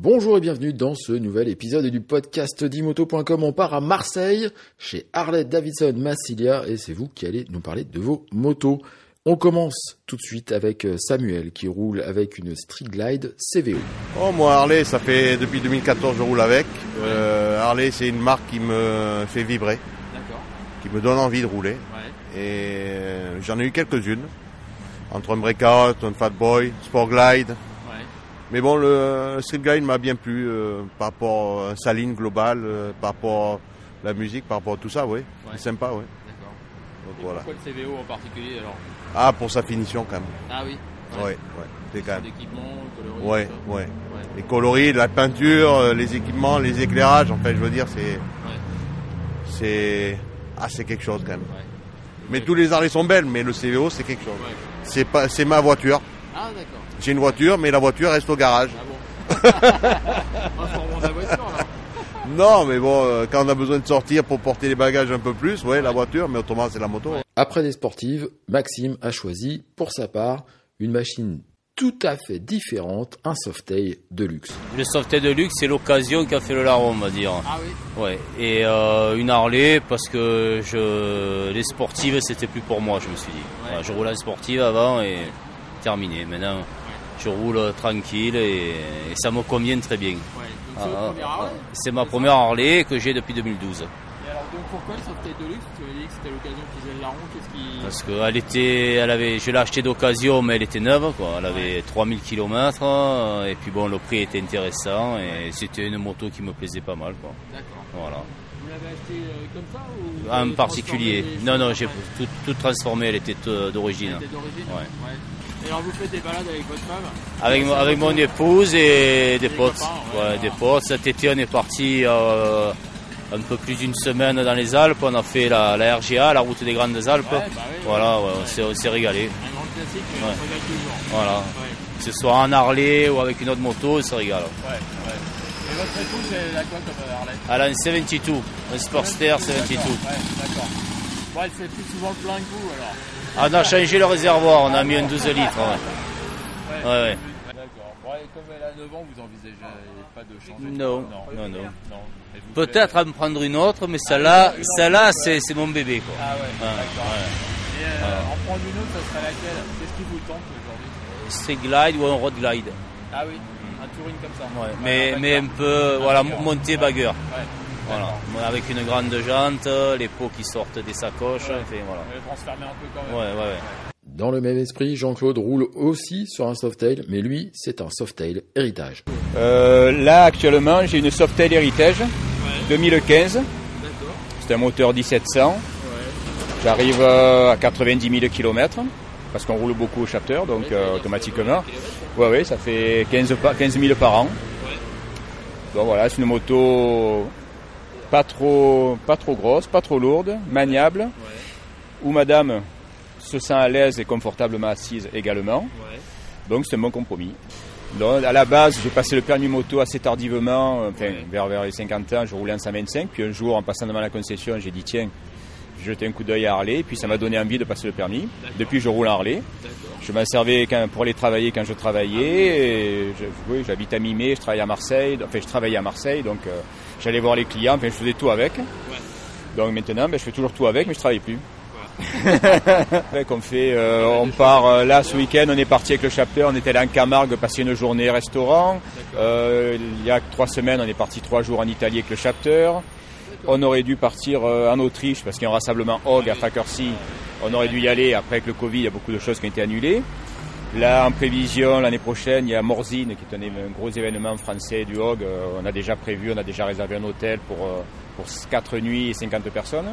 Bonjour et bienvenue dans ce nouvel épisode du podcast d'imoto.com. On part à Marseille chez Harley Davidson Massilia et c'est vous qui allez nous parler de vos motos. On commence tout de suite avec euh, Samuel qui roule avec une Street Glide CVO. Oh, moi Harley, ça fait depuis 2014 je roule avec. Euh, Harley, c'est une marque qui me fait vibrer, qui me donne envie de rouler. Ouais. Et euh, j'en ai eu quelques-unes. Entre un Breakout, un Fat Boy, Sport Glide. Mais bon, le Street Glide m'a bien plu euh, par rapport à sa ligne globale, euh, par rapport à la musique, par rapport à tout ça, oui. Ouais. C'est sympa, oui. D'accord. Donc Et voilà. pourquoi le CVO en particulier alors Ah, pour sa finition quand même. Ah oui. Ouais, ouais. C'est quand même. D'équipement, coloris. Ouais, tout ça. ouais. Ouais. Les coloris, la peinture, euh, les équipements, les éclairages, en fait, je veux dire, c'est, Ouais. c'est, ah, c'est quelque chose quand même. Mais tous les Harley sont belles, mais le CVO, c'est quelque chose. C'est pas, c'est ma voiture. Ah d'accord. J'ai une voiture, mais la voiture reste au garage. Ah bon. Informons ta voiture là. Non, mais bon, euh, quand on a besoin de sortir pour porter les bagages un peu plus, ouais, la voiture, mais autrement, c'est la moto. Après des sportives, Maxime a choisi pour sa part une machine tout à fait différente, un Softail de luxe. Le Softail de luxe, c'est l'occasion qui a fait le larron, on va dire. Ah oui. Ouais. Et euh, une Harley, parce que je, les sportives, c'était plus pour moi, je me suis dit. Voilà, je roulais en sportive avant et terminé. Maintenant, je roule tranquille et, et ça me convient très bien. Ouais. Donc c'est Ah, première Harley C'est ma première Harley que j'ai depuis 2012. Et alors donc pourquoi le Softail de luxe? Tu m'as dit que c'était l'occasion qu'ils aient qui. Parce qu'elle était, elle avait, je l'ai achetée d'occasion, mais elle était neuve, quoi. Elle avait 3000 km, et puis bon, le prix était intéressant, et c'était une moto qui me plaisait pas mal. D'accord. Voilà. Vous l'avez acheté euh, comme ça ou En particulier. Non, non, j'ai tout, tout transformé, elle était euh, d'origine. Elle était d'origine Ouais. Et alors vous faites des balades avec votre femme Avec, avec mon épouse et des potes. copains, ouais. Ouais, des potes. Cet été, on est parti euh, un peu plus d'une semaine dans les Alpes. On a fait la, la RGA, la route des Grandes Alpes. Ouais, bah voilà, on s'est- on s'est régalé. Un grand classique, on régale toujours. Voilà. Que ce soit en Harley ou avec une autre moto, on se régale. ouais, ouais. Et votre épouse, elle a quoi comme Harley? Elle a un 72, un Sportster 72. D'accord, Ouais, fait plus souvent le plein que vous alors. Ah, on a changé le réservoir, on a mis un 12 litres. Ouais. Ouais, ouais. D'accord. Bon, et comme elle a 9 ans, vous envisagez pas de changer Non, non, non, non. Peut-être à me prendre une autre, mais celle-là, celle-là, c'est c'est mon bébé. Quoi. Ah ouais, Ah, d'accord. ouais. Et euh, en prendre une autre, ça serait laquelle? Qu'est-ce qui vous tente aujourd'hui? Street glide ou un road glide. Ah oui, un touring comme ça. Ouais, mais, un mais un bagger. peu, voilà, bagger. monter bagueur. Ouais. Voilà, avec une grande jante, les pots qui sortent des sacoches, Ouais. enfin, voilà. Mais transformer un peu quand même. Ouais, ouais, ouais. Dans le même esprit, Jean-Claude roule aussi sur un Softail, mais lui, c'est un Softail héritage. Euh, là, actuellement, j'ai une Softail Heritage 2015. D'accord. C'est un moteur 1700. Ouais. J'arrive euh, à 90 000 km parce qu'on roule beaucoup au chapter, donc euh, automatiquement. Ouais, ouais, ça fait 15, pa- 15 000 par an. Donc voilà, c'est une moto pas trop, pas trop grosse, pas trop lourde, maniable, où madame se sent à l'aise et confortablement assise également. Ouais. Donc c'est un bon compromis. Donc, à la base, j'ai passé le permis moto assez tardivement, enfin, vers, vers les 50 ans, je roulais en 125. Puis un jour, en passant devant la concession, j'ai dit tiens, j'ai jeté un coup d'œil à Harley. Puis ça m'a donné envie de passer le permis. Depuis, je roule en Harley. Je m'en servais quand- pour aller travailler quand je travaillais. Je- oui, j'habite à Mimé, je travaille à Marseille. Enfin, je travaillais à Marseille, donc euh, j'allais voir les clients. Enfin, je faisais tout avec. Donc maintenant, ben, je fais toujours tout avec, mais je travaille plus. Ouais, qu'on fait, euh, on part euh, là ce week-end, on est parti avec le chapter, on était allé en Camargue passer une journée restaurant. Euh, il y a trois semaines, on est parti trois jours en Italie avec le chapter. On aurait dû partir euh, en Autriche parce qu'il y a un rassemblement Hog à Fackersea. On aurait dû y aller. Après, avec le Covid, il y a beaucoup de choses qui ont été annulées. Là, en prévision, l'année prochaine, il y a Morzine, qui est un, un gros événement français du Hog. Euh, on a déjà prévu, on a déjà réservé un hôtel pour, euh, pour 4 nuits et 50 personnes.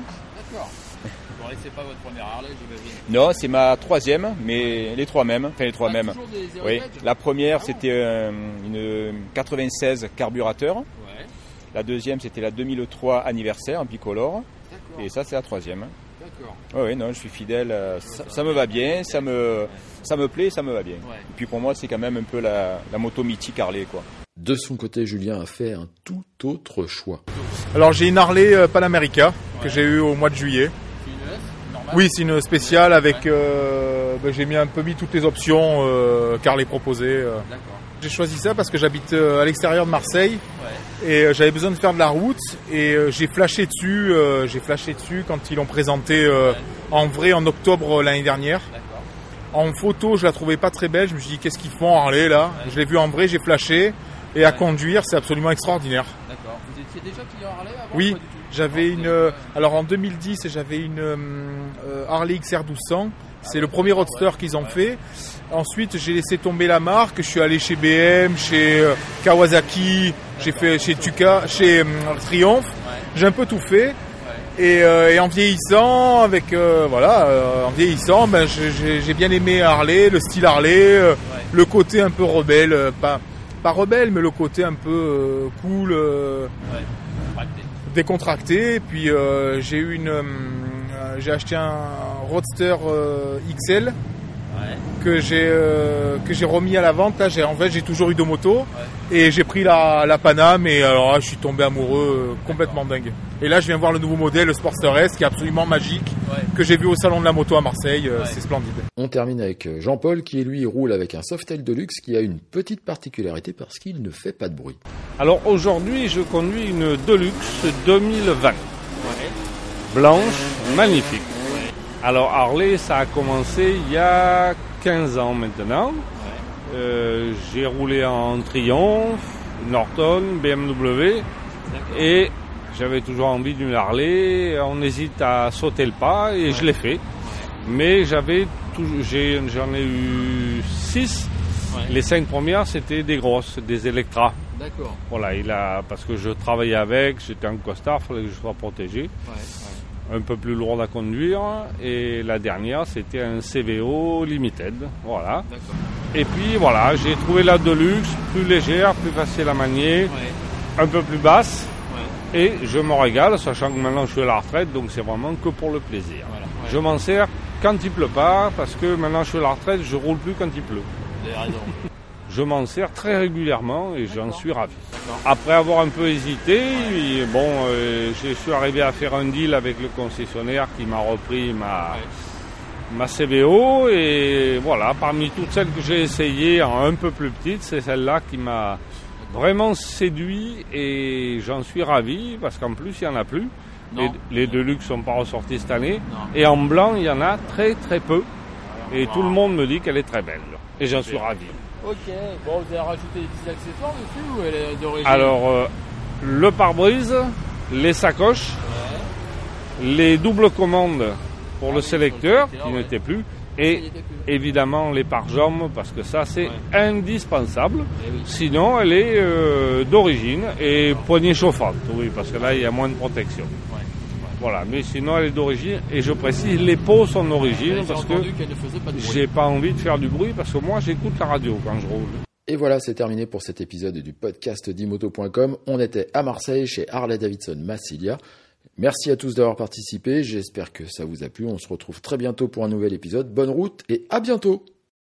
D'accord. Bon, et c'est pas votre première Harley, j'imagine. Non, c'est ma troisième, mais les trois mêmes. Enfin, les trois Ah, mêmes. des Oui. La première, Ah bon c'était euh, une 96 carburateur. Ouais. La deuxième, c'était la 2003 anniversaire en bicolore. Et ça, c'est la troisième. D'accord. Oui, oui, non, je suis fidèle. euh, Ça, ça me va bien, ça me, ça me plaît, ça me va bien. Ouais. Et puis pour moi, c'est quand même un peu la, la moto mythique Harley, quoi. De son côté, Julien a fait un tout autre choix. Alors j'ai une Harley euh, Panamerica que j'ai eue au mois de juillet. Oui, c'est une spéciale avec. euh, ben, j'ai mis un peu mis toutes les options euh, qu'Harley proposait. euh. D'accord. j'ai choisi ça parce que j'habite euh, à l'extérieur de Marseille et euh, j'avais besoin de faire de la route et euh, j'ai flashé dessus, euh, j'ai flashé dessus quand ils l'ont présenté en vrai en octobre l'année dernière. En photo, je la trouvais pas très belle. Je me suis dit qu'est-ce qu'ils font? En Harley là Je l'ai vu en vrai, j'ai flashé et à conduire, c'est absolument extraordinaire. D'accord. Vous étiez déjà client Harley avant Oui, j'avais une. euh, alors en 2010, j'avais une euh, Harley XR 1200. C'est le premier roadster qu'ils ont fait. Ensuite, j'ai laissé tomber la marque. Je suis allé chez BM, chez euh, Kawasaki, j'ai fait chez Tuca, chez euh, Triumph. J'ai un peu tout fait. Et, euh, et en vieillissant, avec euh, voilà, euh, en vieillissant, ben, j'ai bien aimé Harley, le style Harley, le côté un peu rebelle, pas pas rebelle, mais le côté un peu cool. décontracté. Et puis j'ai eu une, j'ai acheté un Roadster euh, XL que j'ai euh, que j'ai remis à la vente. Là, j'ai en fait j'ai toujours eu deux motos et j'ai pris la, la Paname et alors là, je suis tombé amoureux euh, complètement dingue. Et là, je viens voir le nouveau modèle, le Sportster S, qui est absolument magique, que j'ai vu au salon de la moto à Marseille. euh, C'est splendide. On termine avec euh, Jean-Paul qui lui roule avec un Softail Deluxe qui a une petite particularité parce qu'il ne fait pas de bruit. Alors aujourd'hui, je conduis une Deluxe 2020. Blanche, magnifique. Alors Harley, ça a commencé il y a 15 ans maintenant. Euh, J'ai roulé en Triumph, Norton, BMW et j'avais toujours envie d'une Harley. On hésite à sauter le pas et je l'ai fait. Mais j'avais j'ai- j'en ai eu 6. Les cinq premières, c'était des grosses, des Electra. D'accord. Voilà, il a, parce que je travaillais avec, j'étais en costard, il fallait que je sois protégé. Un peu plus lourde à conduire. Et la dernière, c'était un CVO Limited. Voilà. Et puis voilà, j'ai trouvé la Deluxe, plus légère, plus facile à manier, Ouais. un peu plus basse. Ouais. Et je me régale, sachant que maintenant je suis à la retraite, donc c'est vraiment que pour le plaisir. Voilà. Ouais. Je m'en sers quand il pleut pas, parce que maintenant je suis à la retraite, je roule plus quand il pleut. Vous avez raison. Je m'en sers très régulièrement et j'en suis ravi. Après avoir un peu hésité, bon, euh, je suis arrivé à faire un deal avec le concessionnaire qui m'a repris ma, Ouais. ma CBO et voilà, parmi toutes celles que j'ai essayées en un peu plus petite, c'est celle-là qui m'a vraiment séduit et j'en suis ravi parce qu'en plus il n'y en a plus. Les, Non. les Deluxe sont pas ressortis cette année Non. et en blanc il y en a très très peu et Wow. tout le monde me dit qu'elle est très belle et j'en suis ravi. Ok. Bon, vous avez rajouté des petits accessoires dessus ou elle est d'origine Alors, euh, le pare-brise, les sacoches, les doubles commandes pour Ah le oui, sélecteur, qui n'étaient plus, Il et plus. évidemment les pare-jambes, parce que ça c'est Ouais. indispensable. Eh oui. Sinon, elle est euh, d'origine et poignée chauffante, oui, parce que là il y a moins de protection. Voilà, mais sinon elle est d'origine, et je précise, les pots sont d'origine, parce que entendu qu'elle ne faisait pas de bruit. j'ai pas envie de faire du bruit, parce que moi j'écoute la radio quand je roule. Et voilà, c'est terminé pour cet épisode du podcast d'imoto.com. On était à Marseille chez Harley Davidson Massilia. Merci à tous d'avoir participé. J'espère que ça vous a plu. On se retrouve très bientôt pour un nouvel épisode. Bonne route et à bientôt.